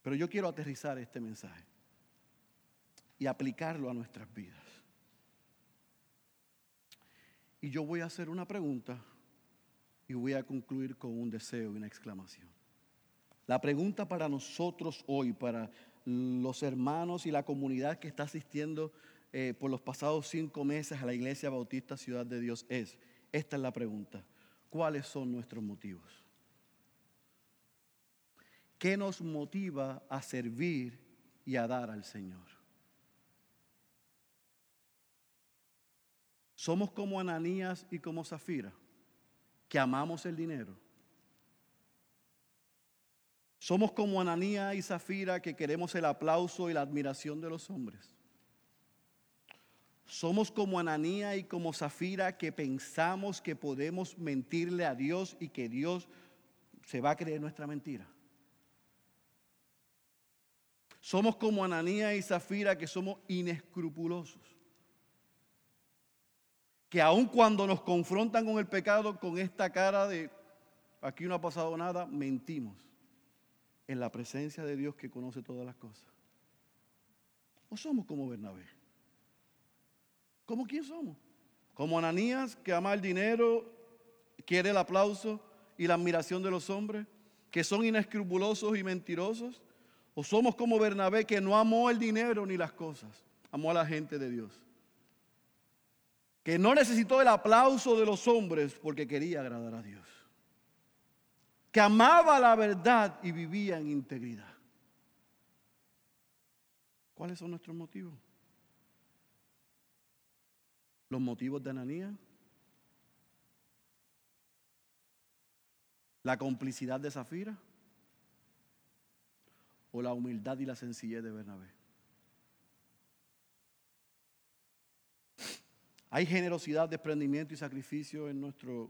A: Pero yo quiero aterrizar este mensaje y aplicarlo a nuestras vidas. Y yo voy a hacer una pregunta y voy a concluir con un deseo y una exclamación. La pregunta para nosotros hoy, para los hermanos y la comunidad que está asistiendo eh, por los pasados cinco meses a la Iglesia Bautista Ciudad de Dios es, esta es la pregunta cuáles son nuestros motivos. ¿Qué nos motiva a servir y a dar al Señor? Somos como Ananías y como Zafira, que amamos el dinero. Somos como Ananías y Zafira que queremos el aplauso y la admiración de los hombres. Somos como Ananía y como Zafira que pensamos que podemos mentirle a Dios y que Dios se va a creer nuestra mentira. Somos como Ananía y Zafira que somos inescrupulosos. que aun cuando nos confrontan con el pecado con esta cara de aquí no ha pasado nada, mentimos en la presencia de Dios que conoce todas las cosas. ¿O somos como Bernabé? ¿Cómo quién somos? Como Ananías que ama el dinero, quiere el aplauso y la admiración de los hombres, que son inescrupulosos y mentirosos. ¿O somos como Bernabé que no amó el dinero ni las cosas, amó a la gente de Dios? Que no necesitó el aplauso de los hombres porque quería agradar a Dios. Que amaba la verdad y vivía en integridad. ¿Cuáles son nuestros motivos? Los motivos de Ananías. La complicidad de Zafira. O la humildad y la sencillez de Bernabé. Hay generosidad, desprendimiento y sacrificio en nuestros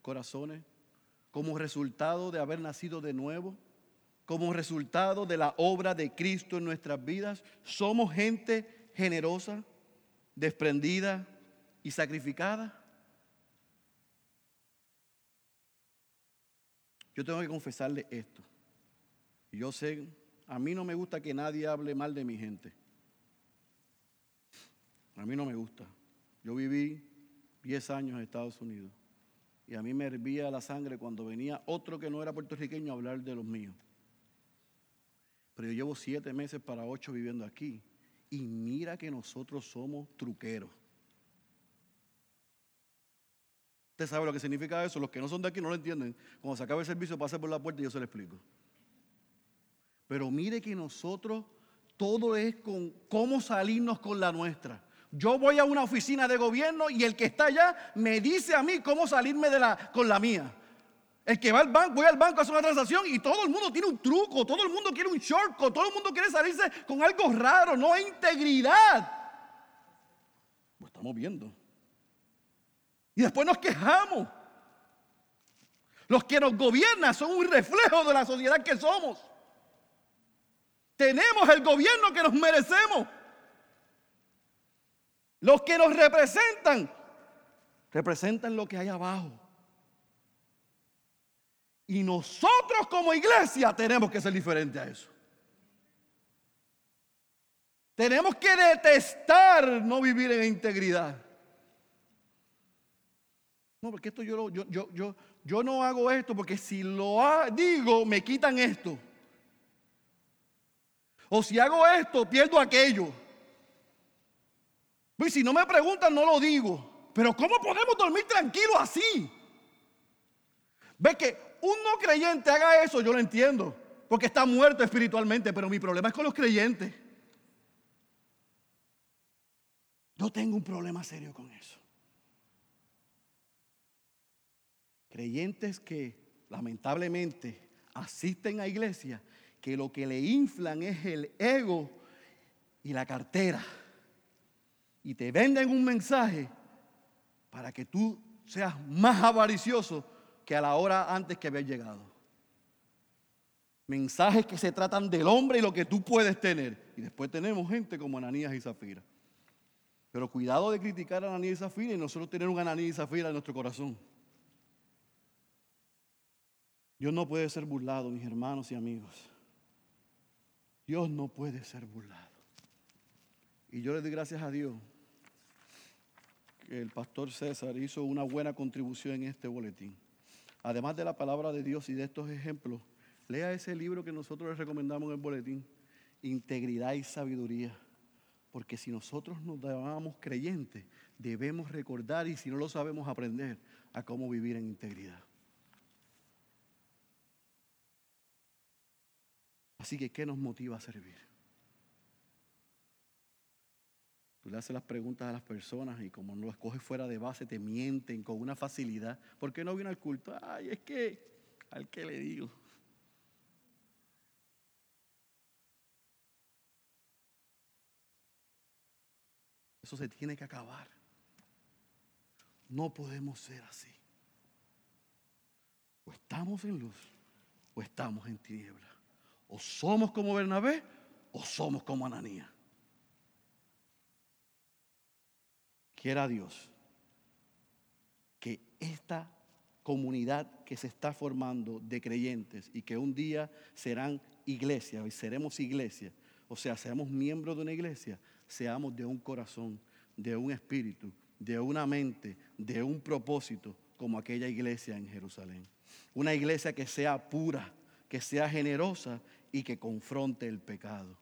A: corazones como resultado de haber nacido de nuevo como resultado de la obra de Cristo en nuestras vidas. Somos gente generosa, desprendida y sacrificada. Yo tengo que confesarle esto. Yo sé, a mí no me gusta que nadie hable mal de mi gente. A mí no me gusta. Yo viví 10 años en Estados Unidos y a mí me hervía la sangre cuando venía otro que no era puertorriqueño a hablar de los míos. Pero yo llevo siete meses para ocho viviendo aquí. Y mira que nosotros somos truqueros. Usted sabe lo que significa eso. Los que no son de aquí no lo entienden. Cuando se acabe el servicio, pase por la puerta y yo se lo explico. Pero mire que nosotros todo es con cómo salirnos con la nuestra. Yo voy a una oficina de gobierno y el que está allá me dice a mí cómo salirme de la, con la mía. El que va al banco, voy al banco a hacer una transacción y todo el mundo tiene un truco, todo el mundo quiere un shortcut, todo el mundo quiere salirse con algo raro, no hay integridad. Lo estamos viendo. Y después nos quejamos. Los que nos gobiernan son un reflejo de la sociedad que somos. Tenemos el gobierno que nos merecemos. Los que nos representan, representan lo que hay abajo. Y nosotros como iglesia tenemos que ser diferentes a eso. Tenemos que detestar no vivir en integridad. No, porque esto yo, yo, yo, yo, no hago esto porque si lo digo me quitan esto. O si hago esto pierdo aquello. Pues si no me preguntan no lo digo. Pero ¿cómo podemos dormir tranquilos así? Ve que un no creyente haga eso, yo lo entiendo, porque está muerto espiritualmente, pero mi problema es con los creyentes. Yo tengo un problema serio con eso. Creyentes que lamentablemente asisten a iglesia, que lo que le inflan es el ego y la cartera. Y te venden un mensaje para que tú seas más avaricioso que a la hora antes que haber llegado. Mensajes que se tratan del hombre y lo que tú puedes tener. Y después tenemos gente como Ananías y Zafira. Pero cuidado de criticar a Ananías y Zafira y nosotros tener un Ananías y Zafira en nuestro corazón. Dios no puede ser burlado, mis hermanos y amigos. Dios no puede ser burlado. Y yo le doy gracias a Dios que el pastor César hizo una buena contribución en este boletín además de la palabra de Dios y de estos ejemplos, lea ese libro que nosotros les recomendamos en el boletín, Integridad y Sabiduría. Porque si nosotros nos llamamos creyentes, debemos recordar y si no lo sabemos aprender a cómo vivir en integridad. Así que, ¿qué nos motiva a servir? Tú le haces las preguntas a las personas y como no las coges fuera de base, te mienten con una facilidad. ¿Por qué no vino al culto? Ay, es que, al que le digo. Eso se tiene que acabar. No podemos ser así. O estamos en luz o estamos en tiniebla. O somos como Bernabé o somos como Ananías. Quiera Dios esta comunidad que se está formando de creyentes y que un día serán iglesia y seremos iglesia, o sea, seamos miembros de una iglesia, seamos de un corazón, de un espíritu, de una mente, de un propósito, como aquella iglesia en Jerusalén. Una iglesia que sea pura, que sea generosa y que confronte el pecado.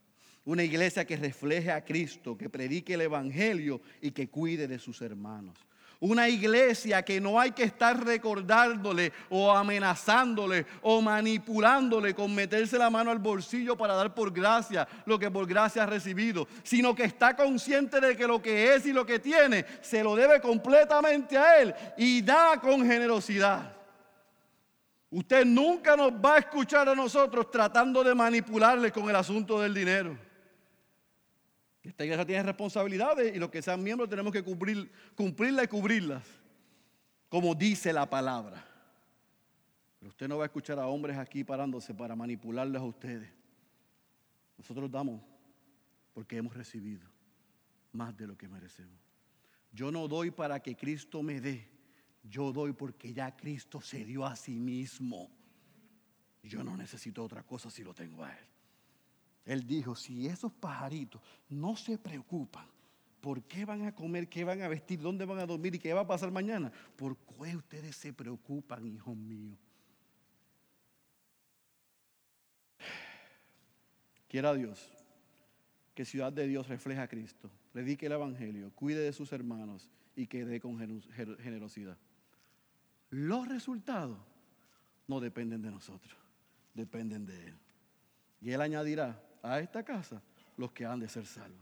A: Una iglesia que refleje a Cristo, que predique el Evangelio y que cuide de sus hermanos. Una iglesia que no hay que estar recordándole o amenazándole o manipulándole con meterse la mano al bolsillo para dar por gracia lo que por gracia ha recibido, sino que está consciente de que lo que es y lo que tiene se lo debe completamente a Él y da con generosidad. Usted nunca nos va a escuchar a nosotros tratando de manipularle con el asunto del dinero. Esta iglesia tiene responsabilidades y los que sean miembros tenemos que cumplir, cumplirlas y cubrirlas, como dice la palabra. Pero usted no va a escuchar a hombres aquí parándose para manipularles a ustedes. Nosotros damos porque hemos recibido más de lo que merecemos. Yo no doy para que Cristo me dé, yo doy porque ya Cristo se dio a sí mismo. Yo no necesito otra cosa si lo tengo a Él. Él dijo, si esos pajaritos no se preocupan, ¿por qué van a comer, qué van a vestir, dónde van a dormir y qué va a pasar mañana? ¿Por qué ustedes se preocupan, hijos míos? Quiera Dios que Ciudad de Dios refleje a Cristo, predique el Evangelio, cuide de sus hermanos y que dé con generosidad. Los resultados no dependen de nosotros, dependen de Él. Y Él añadirá a esta casa los que han de ser salvos.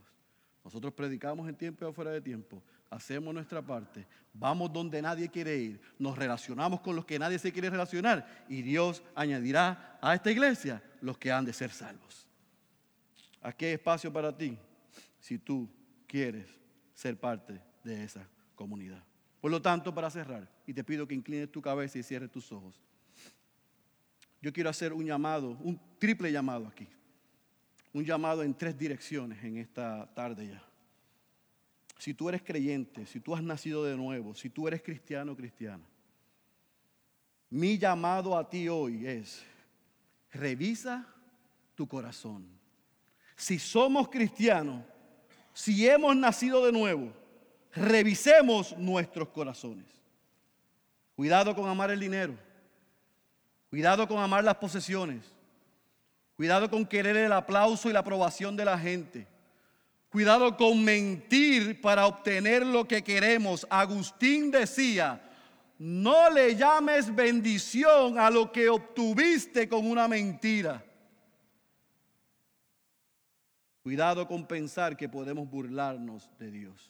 A: Nosotros predicamos en tiempo y afuera de tiempo, hacemos nuestra parte, vamos donde nadie quiere ir, nos relacionamos con los que nadie se quiere relacionar y Dios añadirá a esta iglesia los que han de ser salvos. Aquí hay espacio para ti si tú quieres ser parte de esa comunidad. Por lo tanto, para cerrar, y te pido que inclines tu cabeza y cierres tus ojos, yo quiero hacer un llamado, un triple llamado aquí un llamado en tres direcciones en esta tarde ya. Si tú eres creyente, si tú has nacido de nuevo, si tú eres cristiano o cristiana, mi llamado a ti hoy es, revisa tu corazón. Si somos cristianos, si hemos nacido de nuevo, revisemos nuestros corazones. Cuidado con amar el dinero. Cuidado con amar las posesiones. Cuidado con querer el aplauso y la aprobación de la gente. Cuidado con mentir para obtener lo que queremos. Agustín decía, no le llames bendición a lo que obtuviste con una mentira. Cuidado con pensar que podemos burlarnos de Dios.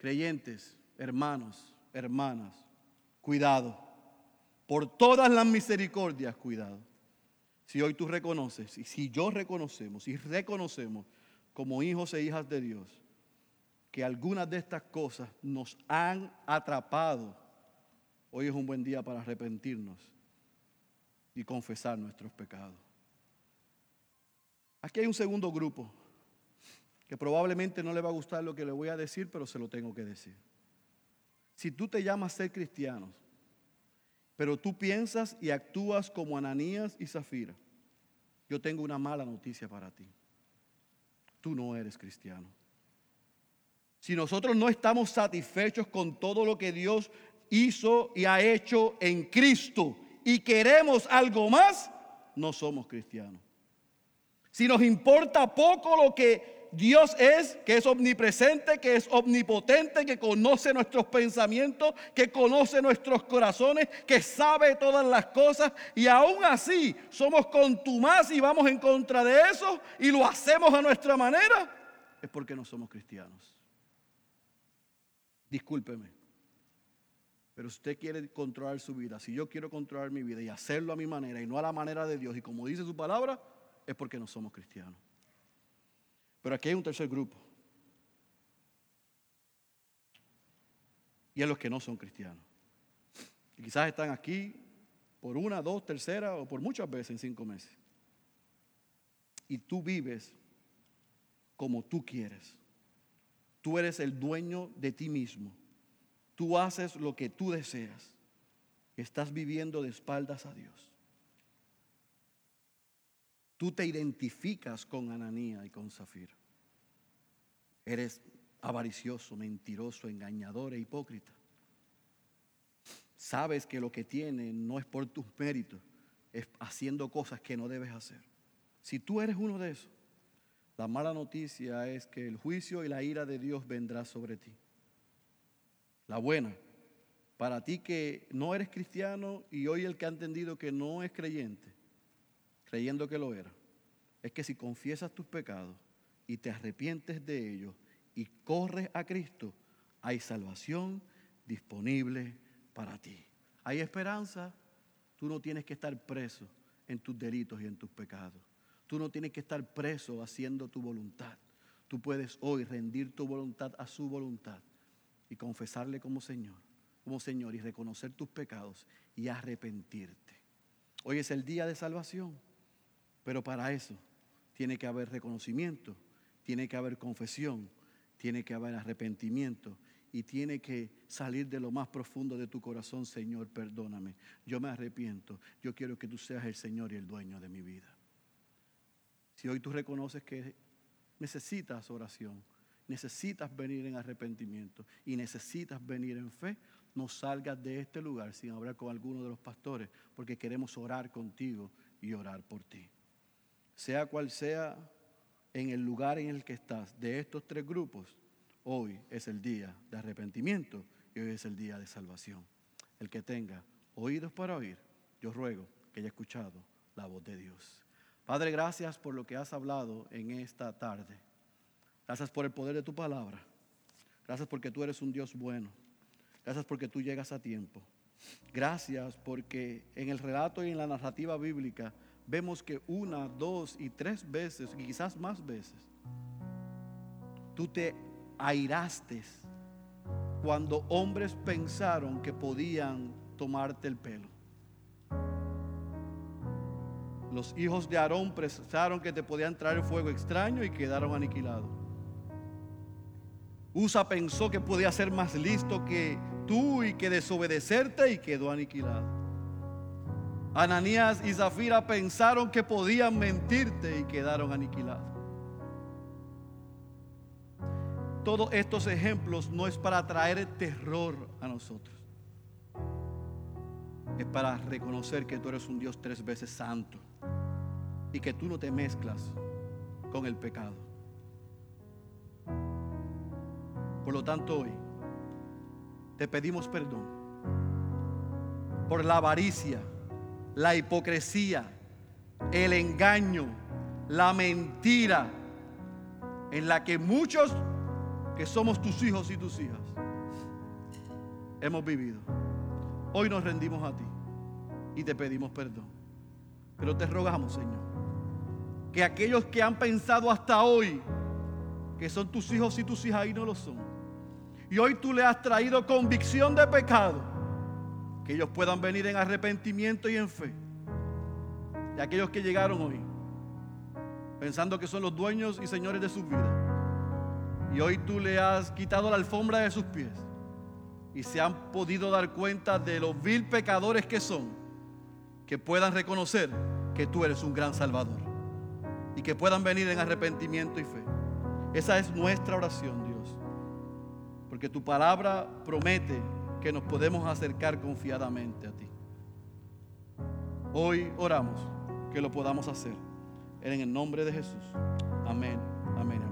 A: Creyentes, hermanos, hermanas, cuidado. Por todas las misericordias, cuidado. Si hoy tú reconoces, y si yo reconocemos y reconocemos como hijos e hijas de Dios, que algunas de estas cosas nos han atrapado, hoy es un buen día para arrepentirnos y confesar nuestros pecados. Aquí hay un segundo grupo que probablemente no le va a gustar lo que le voy a decir, pero se lo tengo que decir. Si tú te llamas ser cristiano, pero tú piensas y actúas como Ananías y Zafira. Yo tengo una mala noticia para ti. Tú no eres cristiano. Si nosotros no estamos satisfechos con todo lo que Dios hizo y ha hecho en Cristo y queremos algo más, no somos cristianos. Si nos importa poco lo que Dios es, que es omnipresente, que es omnipotente, que conoce nuestros pensamientos, que conoce nuestros corazones, que sabe todas las cosas y aún así somos contumaz y vamos en contra de eso y lo hacemos a nuestra manera, es porque no somos cristianos. Discúlpeme, pero usted quiere controlar su vida. Si yo quiero controlar mi vida y hacerlo a mi manera y no a la manera de Dios y como dice su palabra, es porque no somos cristianos. Pero aquí hay un tercer grupo. Y es los que no son cristianos. Y quizás están aquí por una, dos, tercera o por muchas veces en cinco meses. Y tú vives como tú quieres. Tú eres el dueño de ti mismo. tú haces lo que tú deseas. Estás viviendo de espaldas a Dios. Tú te identificas con Ananía y con Zafira. Eres avaricioso, mentiroso, engañador e hipócrita. Sabes que lo que tienes no es por tus méritos, es haciendo cosas que no debes hacer. Si tú eres uno de esos, la mala noticia es que el juicio y la ira de Dios vendrá sobre ti. La buena, para ti que no eres cristiano y hoy el que ha entendido que no es creyente, creyendo que lo era, es que si confiesas tus pecados y te arrepientes de ellos y corres a Cristo, hay salvación disponible para ti. Hay esperanza. Tú no tienes que estar preso en tus delitos y en tus pecados. Tú no tienes que estar preso haciendo tu voluntad. Tú puedes hoy rendir tu voluntad a su voluntad y confesarle como Señor, como Señor y reconocer tus pecados y arrepentirte. Hoy es el día de salvación, pero para eso tiene que haber reconocimiento, tiene que haber confesión, tiene que haber arrepentimiento y tiene que salir de lo más profundo de tu corazón, Señor, perdóname. Yo me arrepiento. Yo quiero que tú seas el Señor y el dueño de mi vida. Si hoy tú reconoces que necesitas oración, necesitas venir en arrepentimiento y necesitas venir en fe, no salgas de este lugar sin hablar con alguno de los pastores, porque queremos orar contigo y orar por ti. Sea cual sea en el lugar en el que estás de estos tres grupos, hoy es el día de arrepentimiento y hoy es el día de salvación. El que tenga oídos para oír, yo ruego que haya escuchado la voz de Dios. Padre, gracias por lo que has hablado en esta tarde. Gracias por el poder de tu palabra. Gracias porque tú eres un Dios bueno. Gracias porque tú llegas a tiempo. Gracias porque en el relato y en la narrativa bíblica vemos que una, dos y tres veces, y quizás más veces, tú te airaste cuando hombres pensaron que podían tomarte el pelo. Los hijos de Aarón pensaron que te podían traer fuego extraño y quedaron aniquilados. Usa pensó que podía ser más listo que tú y que desobedecerte y quedó aniquilado. Ananías y Zafira pensaron que podían mentirte y quedaron aniquilados. Todos estos ejemplos no es para traer terror a nosotros. Es para reconocer que tú eres un Dios tres veces santo y que tú no te mezclas con el pecado. Por lo tanto, hoy te pedimos perdón por la avaricia, la hipocresía, el engaño, la mentira en la que muchos que somos tus hijos y tus hijas hemos vivido. Hoy nos rendimos a ti y te pedimos perdón. Pero te rogamos, Señor, que aquellos que han pensado hasta hoy que son tus hijos y tus hijas y no lo son, y hoy tú le has traído convicción de pecado, que ellos puedan venir en arrepentimiento y en fe. De aquellos que llegaron hoy, pensando que son los dueños y señores de sus vidas, y hoy tú le has quitado la alfombra de sus pies, y se han podido dar cuenta de los vil pecadores que son, que puedan reconocer que tú eres un gran Salvador y que puedan venir en arrepentimiento y fe. Esa es nuestra oración, Dios. Porque tu palabra promete que nos podemos acercar confiadamente a ti. Hoy oramos que lo podamos hacer. En el nombre de Jesús. Amén, amén.